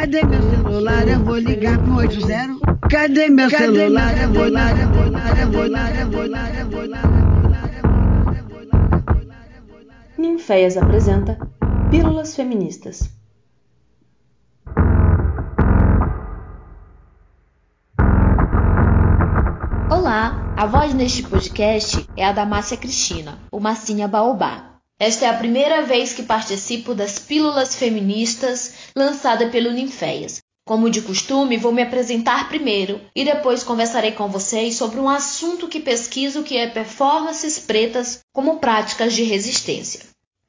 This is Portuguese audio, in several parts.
Cadê meu celular? Eu vou ligar pro 80. Cadê meu celular? Eu vou lá, eu vou lá, eu vou lá, eu vou lá, eu vou lá. Ninféias apresenta Pílulas Feministas. Olá, a voz neste podcast é a da Márcia Cristina, o Massinha Baobá. Esta é a primeira vez que participo das Pílulas Feministas lançada pelo Ninféias. Como de costume, vou me apresentar primeiro e depois conversarei com vocês sobre um assunto que pesquiso que é performances pretas como práticas de resistência.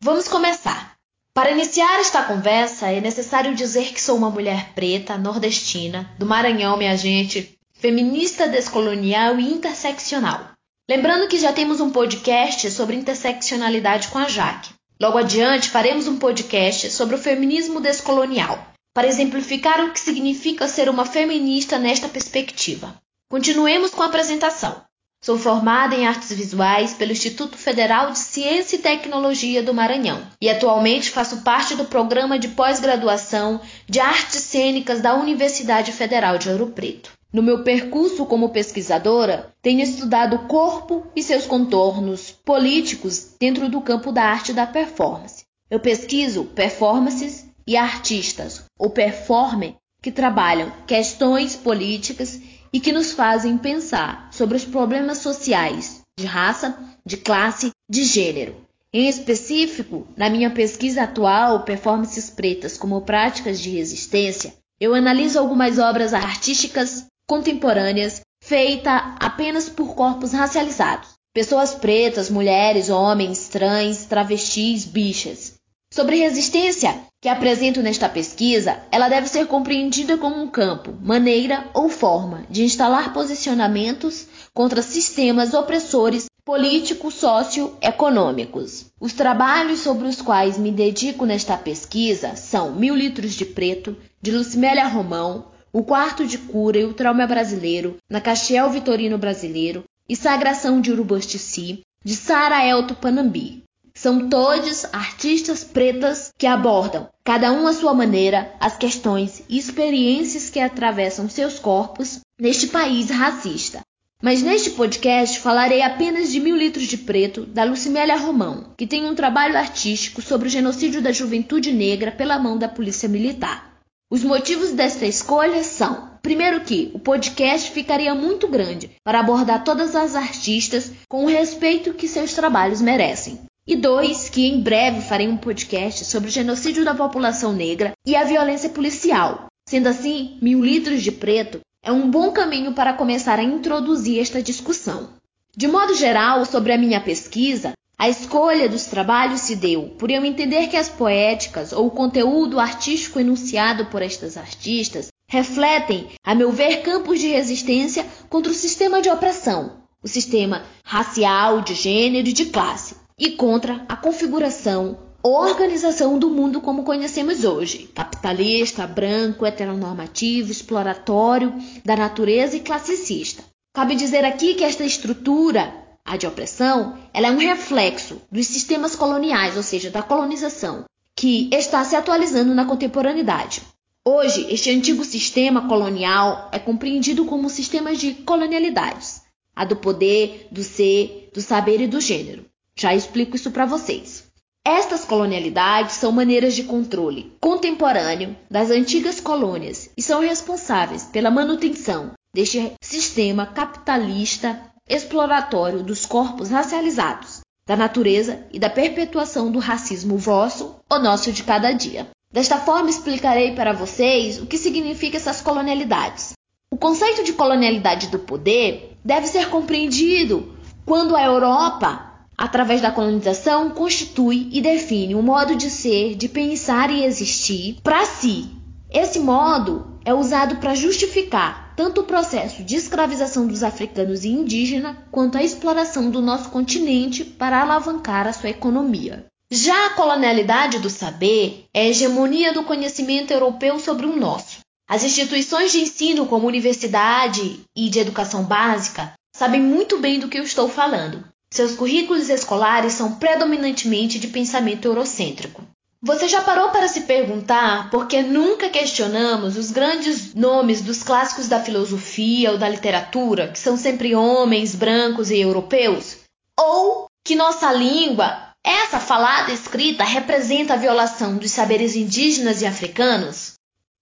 Vamos começar. Para iniciar esta conversa, é necessário dizer que sou uma mulher preta, nordestina, do Maranhão, minha gente, feminista descolonial e interseccional. Lembrando que já temos um podcast sobre interseccionalidade com a Jaque. Logo adiante, faremos um podcast sobre o feminismo descolonial, para exemplificar o que significa ser uma feminista nesta perspectiva. Continuemos com a apresentação. Sou formada em artes visuais pelo Instituto Federal de Ciência e Tecnologia do Maranhão e atualmente faço parte do programa de pós-graduação de artes cênicas da Universidade Federal de Ouro Preto. No meu percurso como pesquisadora, tenho estudado o corpo e seus contornos políticos dentro do campo da arte da performance. Eu pesquiso performances e artistas, ou performer, que trabalham questões políticas e que nos fazem pensar sobre os problemas sociais de raça, de classe, de gênero. Em específico, na minha pesquisa atual, Performances Pretas como Práticas de Resistência, eu analiso algumas obras artísticas contemporâneas feita apenas por corpos racializados, pessoas pretas, mulheres, homens, trans, travestis, bichas. Sobre resistência que apresento nesta pesquisa, ela deve ser compreendida como um campo, maneira ou forma de instalar posicionamentos contra sistemas opressores políticos socioeconômicos. Os trabalhos sobre os quais me dedico nesta pesquisa são Mil Litros de Preto, de Lucimélia Romão, o Quarto de Cura e o Trauma Brasileiro, na Castiel Vitorino Brasileiro, e Sagração de Urubustici, de Sara Elto Panambi. São todos artistas pretas que abordam, cada um à sua maneira, as questões e experiências que atravessam seus corpos neste país racista. Mas neste podcast falarei apenas de Mil Litros de Preto, da Lucimélia Romão, que tem um trabalho artístico sobre o genocídio da juventude negra pela mão da Polícia Militar. Os motivos desta escolha são: primeiro, que o podcast ficaria muito grande para abordar todas as artistas com o respeito que seus trabalhos merecem. E dois, que em breve farei um podcast sobre o genocídio da população negra e a violência policial. Sendo assim, Mil Litros de Preto é um bom caminho para começar a introduzir esta discussão. De modo geral, sobre a minha pesquisa, a escolha dos trabalhos se deu por eu entender que as poéticas ou o conteúdo artístico enunciado por estas artistas refletem, a meu ver, campos de resistência contra o sistema de opressão, o sistema racial, de gênero e de classe, e contra a configuração organização do mundo como conhecemos hoje, capitalista, branco, heteronormativo, exploratório da natureza e classicista. Cabe dizer aqui que esta estrutura a de opressão, ela é um reflexo dos sistemas coloniais, ou seja, da colonização, que está se atualizando na contemporaneidade. Hoje, este antigo sistema colonial é compreendido como sistemas de colonialidades, a do poder, do ser, do saber e do gênero. Já explico isso para vocês. Estas colonialidades são maneiras de controle contemporâneo das antigas colônias e são responsáveis pela manutenção deste sistema capitalista exploratório dos corpos racializados, da natureza e da perpetuação do racismo vosso ou nosso de cada dia. Desta forma, explicarei para vocês o que significa essas colonialidades. O conceito de colonialidade do poder deve ser compreendido quando a Europa, através da colonização, constitui e define um modo de ser, de pensar e existir para si. Esse modo é usado para justificar tanto o processo de escravização dos africanos e indígenas quanto a exploração do nosso continente para alavancar a sua economia. Já a colonialidade do saber é a hegemonia do conhecimento europeu sobre o nosso. As instituições de ensino, como universidade e de educação básica, sabem muito bem do que eu estou falando. Seus currículos escolares são predominantemente de pensamento eurocêntrico. Você já parou para se perguntar por que nunca questionamos os grandes nomes dos clássicos da filosofia ou da literatura, que são sempre homens brancos e europeus? Ou que nossa língua, essa falada escrita, representa a violação dos saberes indígenas e africanos?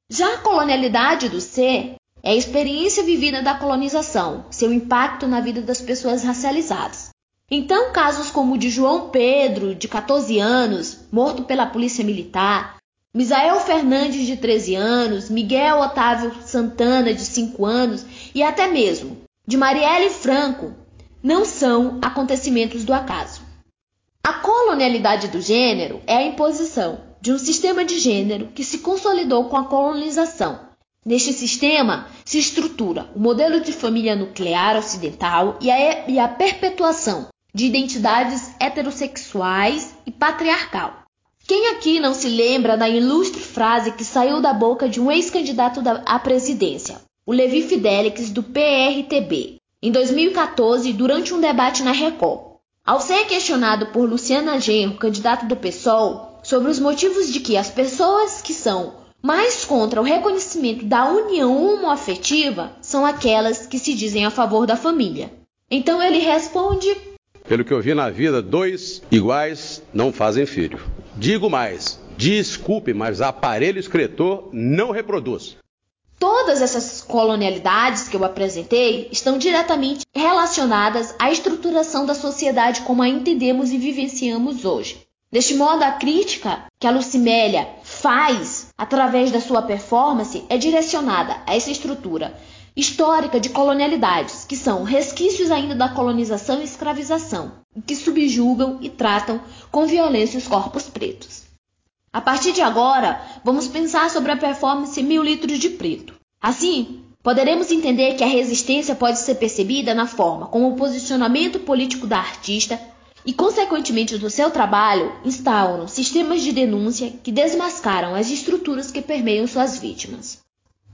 Já a colonialidade do ser é a experiência vivida da colonização, seu impacto na vida das pessoas racializadas. Então, casos como o de João Pedro, de 14 anos, morto pela polícia militar, Misael Fernandes, de 13 anos, Miguel Otávio Santana, de 5 anos, e até mesmo de Marielle Franco, não são acontecimentos do acaso. A colonialidade do gênero é a imposição de um sistema de gênero que se consolidou com a colonização. Neste sistema se estrutura o modelo de família nuclear ocidental e a, e a perpetuação de identidades heterossexuais e patriarcal. Quem aqui não se lembra da ilustre frase que saiu da boca de um ex-candidato à presidência, o Levi Fidelix do PRTB, em 2014, durante um debate na Record? Ao ser questionado por Luciana Genro, candidato do PSOL, sobre os motivos de que as pessoas que são mais contra o reconhecimento da união homoafetiva são aquelas que se dizem a favor da família. Então ele responde pelo que eu vi na vida, dois iguais não fazem filho. Digo mais, desculpe, mas aparelho excretor não reproduz. Todas essas colonialidades que eu apresentei estão diretamente relacionadas à estruturação da sociedade como a entendemos e vivenciamos hoje. Deste modo, a crítica que a Lucimélia faz através da sua performance é direcionada a essa estrutura histórica de colonialidades, que são resquícios ainda da colonização e escravização, que subjugam e tratam com violência os corpos pretos. A partir de agora, vamos pensar sobre a performance Mil Litros de Preto. Assim, poderemos entender que a resistência pode ser percebida na forma como o posicionamento político da artista e, consequentemente, do seu trabalho, instauram sistemas de denúncia que desmascaram as estruturas que permeiam suas vítimas.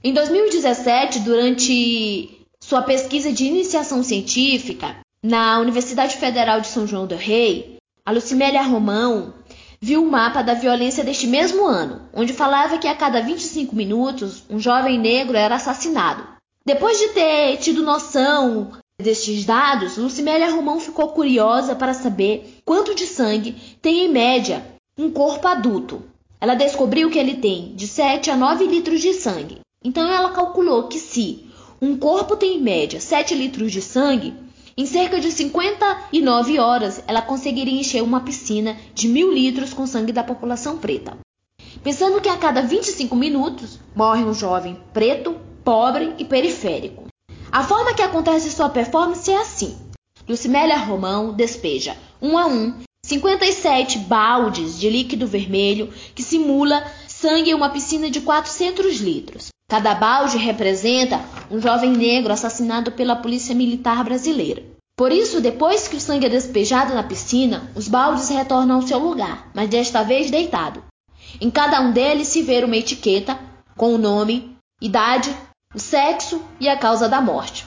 Em 2017, durante sua pesquisa de iniciação científica na Universidade Federal de São João do Rei, a Lucimélia Romão viu o um mapa da violência deste mesmo ano, onde falava que a cada 25 minutos um jovem negro era assassinado. Depois de ter tido noção destes dados, Lucimélia Romão ficou curiosa para saber quanto de sangue tem em média um corpo adulto. Ela descobriu que ele tem de 7 a 9 litros de sangue. Então ela calculou que se um corpo tem em média 7 litros de sangue, em cerca de 59 horas ela conseguiria encher uma piscina de mil litros com sangue da população preta. Pensando que a cada 25 minutos morre um jovem preto, pobre e periférico. A forma que acontece sua performance é assim: Lucimélia Romão despeja um a um 57 baldes de líquido vermelho que simula sangue em uma piscina de 400 litros. Cada balde representa um jovem negro assassinado pela polícia militar brasileira. Por isso, depois que o sangue é despejado na piscina, os baldes retornam ao seu lugar, mas desta vez deitado. Em cada um deles se vê uma etiqueta com o nome, idade, o sexo e a causa da morte.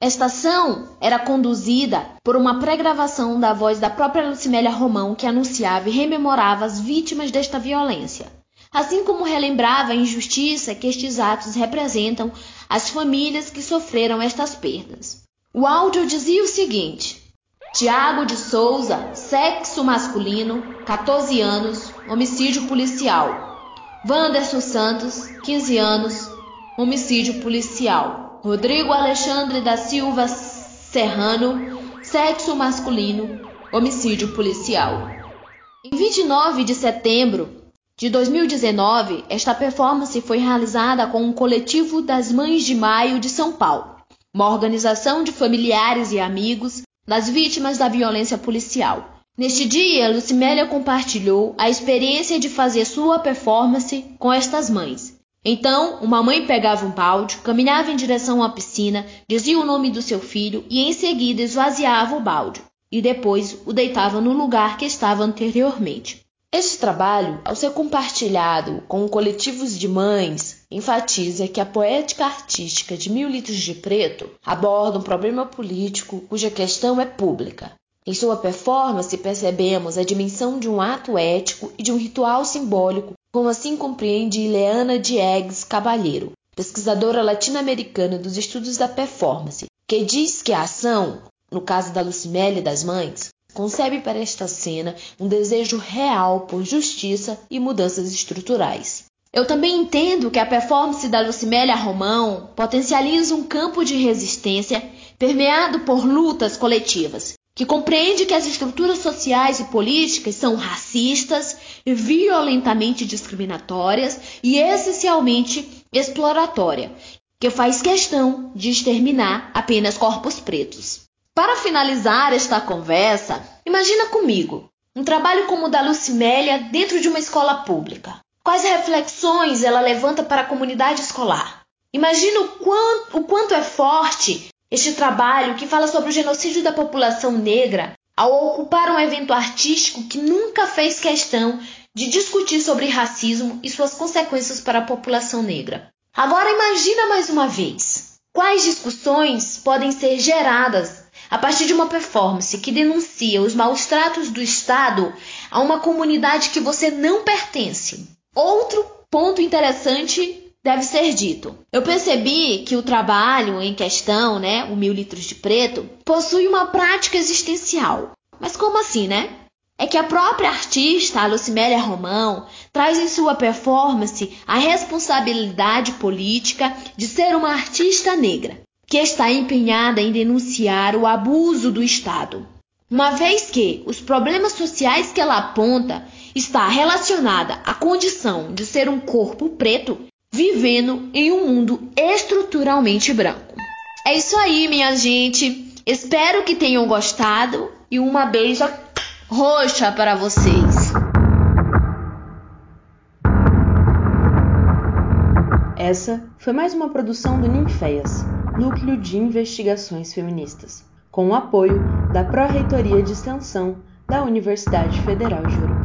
Esta ação era conduzida por uma pré-gravação da voz da própria Lucimélia Romão que anunciava e rememorava as vítimas desta violência assim como relembrava a injustiça que estes atos representam às famílias que sofreram estas perdas. O áudio dizia o seguinte: Tiago de Souza, sexo masculino, 14 anos, homicídio policial. Wanderson Santos, 15 anos, homicídio policial. Rodrigo Alexandre da Silva Serrano, sexo masculino, homicídio policial. Em 29 de setembro de 2019, esta performance foi realizada com um coletivo das Mães de Maio de São Paulo, uma organização de familiares e amigos das vítimas da violência policial. Neste dia, Lucimélia compartilhou a experiência de fazer sua performance com estas mães. Então, uma mãe pegava um balde, caminhava em direção à piscina, dizia o nome do seu filho e em seguida esvaziava o balde, e depois o deitava no lugar que estava anteriormente. Este trabalho, ao ser compartilhado com coletivos de mães, enfatiza que a poética artística de Mil Litros de Preto aborda um problema político cuja questão é pública. Em sua performance, percebemos a dimensão de um ato ético e de um ritual simbólico, como assim compreende Ileana Diegues Cabalheiro, pesquisadora latino-americana dos estudos da performance, que diz que a ação, no caso da Lucimele e das mães, concebe para esta cena um desejo real por justiça e mudanças estruturais. Eu também entendo que a performance da Lucimélia Romão potencializa um campo de resistência permeado por lutas coletivas, que compreende que as estruturas sociais e políticas são racistas, violentamente discriminatórias e essencialmente exploratória, que faz questão de exterminar apenas corpos pretos. Para finalizar esta conversa, imagina comigo um trabalho como o da Lucimélia dentro de uma escola pública. Quais reflexões ela levanta para a comunidade escolar? Imagina o quanto, o quanto é forte este trabalho que fala sobre o genocídio da população negra ao ocupar um evento artístico que nunca fez questão de discutir sobre racismo e suas consequências para a população negra. Agora imagina mais uma vez quais discussões podem ser geradas a partir de uma performance que denuncia os maus tratos do Estado a uma comunidade que você não pertence. Outro ponto interessante deve ser dito. Eu percebi que o trabalho em questão, né, o Mil Litros de Preto, possui uma prática existencial. Mas como assim, né? é que a própria artista, a Lucimélia Romão, traz em sua performance a responsabilidade política de ser uma artista negra, que está empenhada em denunciar o abuso do Estado. Uma vez que os problemas sociais que ela aponta está relacionada à condição de ser um corpo preto vivendo em um mundo estruturalmente branco. É isso aí, minha gente. Espero que tenham gostado e uma beija roxa para vocês. Essa foi mais uma produção do Ninféias, Núcleo de Investigações Feministas, com o apoio da Pró-Reitoria de Extensão da Universidade Federal de Ouro.